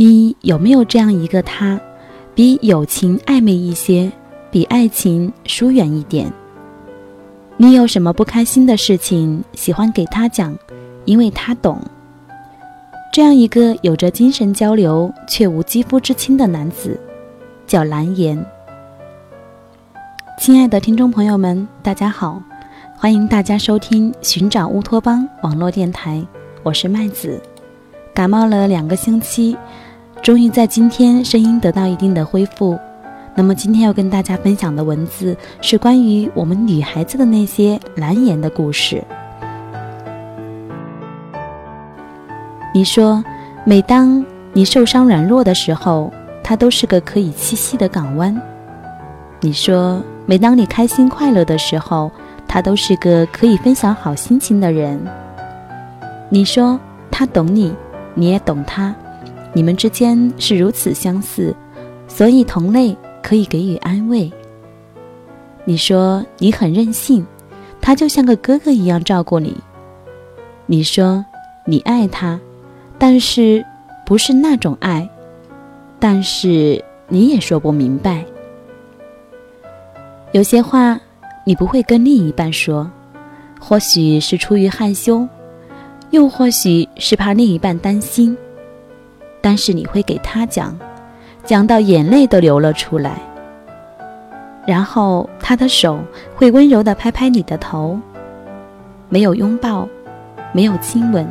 你有没有这样一个他，比友情暧昧一些，比爱情疏远一点？你有什么不开心的事情，喜欢给他讲，因为他懂。这样一个有着精神交流却无肌肤之亲的男子，叫蓝颜。亲爱的听众朋友们，大家好，欢迎大家收听《寻找乌托邦》网络电台，我是麦子。感冒了两个星期，终于在今天声音得到一定的恢复。那么今天要跟大家分享的文字是关于我们女孩子的那些难言的故事。你说，每当你受伤软弱的时候，它都是个可以栖息的港湾。你说，每当你开心快乐的时候，他都是个可以分享好心情的人。你说，他懂你，你也懂他，你们之间是如此相似，所以同类可以给予安慰。你说你很任性，他就像个哥哥一样照顾你。你说你爱他。但是，不是那种爱，但是你也说不明白。有些话，你不会跟另一半说，或许是出于害羞，又或许是怕另一半担心。但是你会给他讲，讲到眼泪都流了出来。然后他的手会温柔地拍拍你的头，没有拥抱，没有亲吻，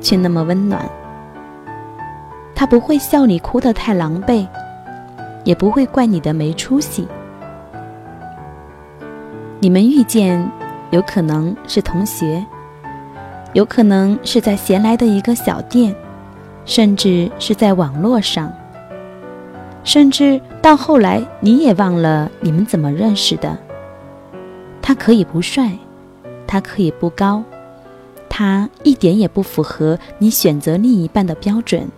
却那么温暖。他不会笑你哭得太狼狈，也不会怪你的没出息。你们遇见，有可能是同学，有可能是在闲来的一个小店，甚至是在网络上，甚至到后来你也忘了你们怎么认识的。他可以不帅，他可以不高，他一点也不符合你选择另一半的标准。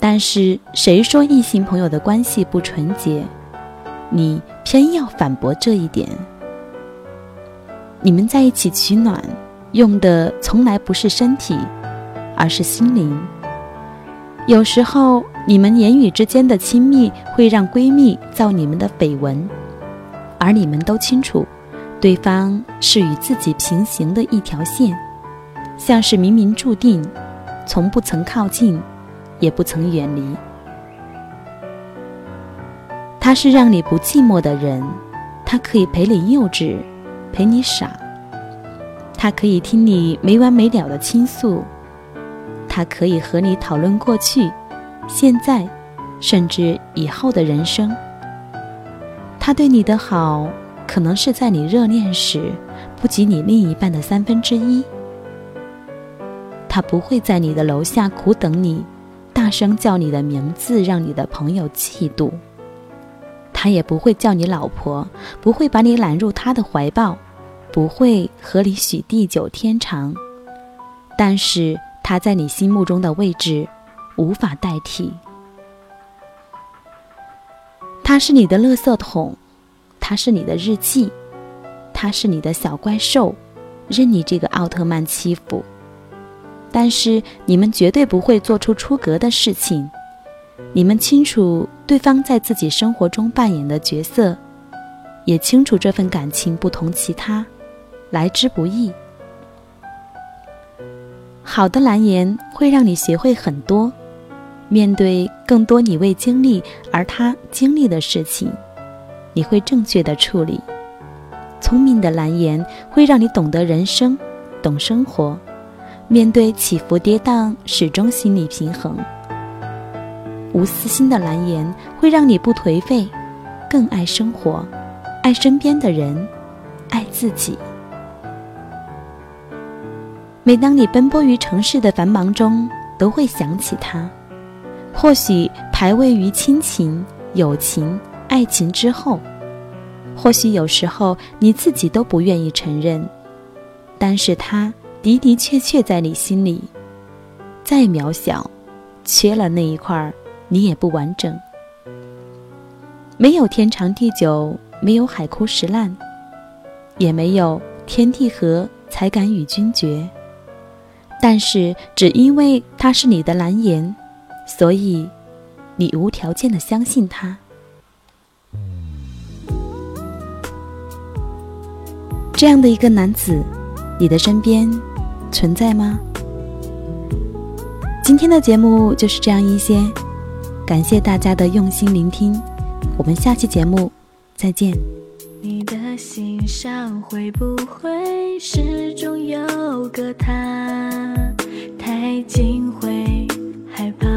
但是谁说异性朋友的关系不纯洁？你偏要反驳这一点。你们在一起取暖，用的从来不是身体，而是心灵。有时候你们言语之间的亲密会让闺蜜造你们的绯闻，而你们都清楚，对方是与自己平行的一条线，像是冥冥注定，从不曾靠近。也不曾远离。他是让你不寂寞的人，他可以陪你幼稚，陪你傻，他可以听你没完没了的倾诉，他可以和你讨论过去、现在，甚至以后的人生。他对你的好，可能是在你热恋时不及你另一半的三分之一。他不会在你的楼下苦等你。大声叫你的名字，让你的朋友嫉妒。他也不会叫你老婆，不会把你揽入他的怀抱，不会和你许地久天长。但是他在你心目中的位置，无法代替。他是你的垃圾桶，他是你的日记，他是你的小怪兽，任你这个奥特曼欺负。但是你们绝对不会做出出格的事情，你们清楚对方在自己生活中扮演的角色，也清楚这份感情不同其他，来之不易。好的蓝颜会让你学会很多，面对更多你未经历而他经历的事情，你会正确的处理。聪明的蓝颜会让你懂得人生，懂生活。面对起伏跌宕，始终心理平衡。无私心的蓝颜会让你不颓废，更爱生活，爱身边的人，爱自己。每当你奔波于城市的繁忙中，都会想起他。或许排位于亲情、友情、爱情之后，或许有时候你自己都不愿意承认，但是他。的的确确在你心里，再渺小，缺了那一块儿，你也不完整。没有天长地久，没有海枯石烂，也没有天地合才敢与君绝。但是，只因为他是你的蓝颜，所以你无条件的相信他。这样的一个男子，你的身边存在吗？今天的节目就是这样一些，感谢大家的用心聆听，我们下期节目再见。你的心上会不会始终有个他？太近会害怕，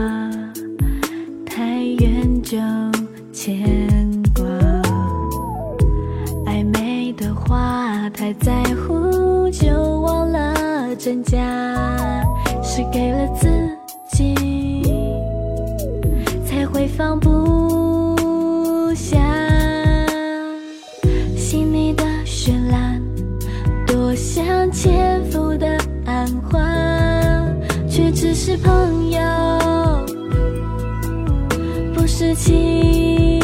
太远就牵挂。暧昧的话太在乎，就忘了真假，是给了自像前夫的暗花，却只是朋友，不是情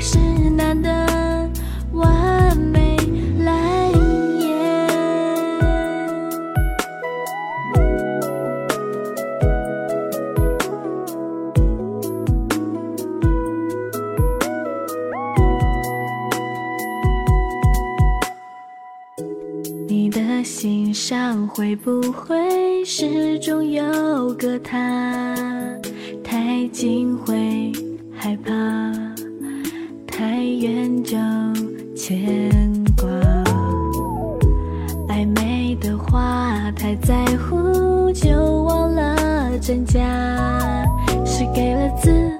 是难的完美蓝颜。你的心上会不会始终有个他？太近会害怕，就牵挂。暧昧的话太在乎就忘了真假。是给了自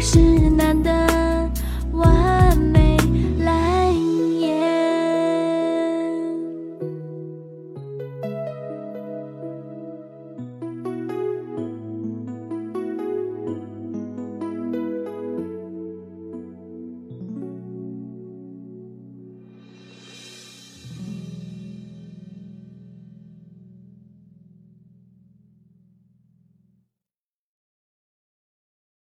是难得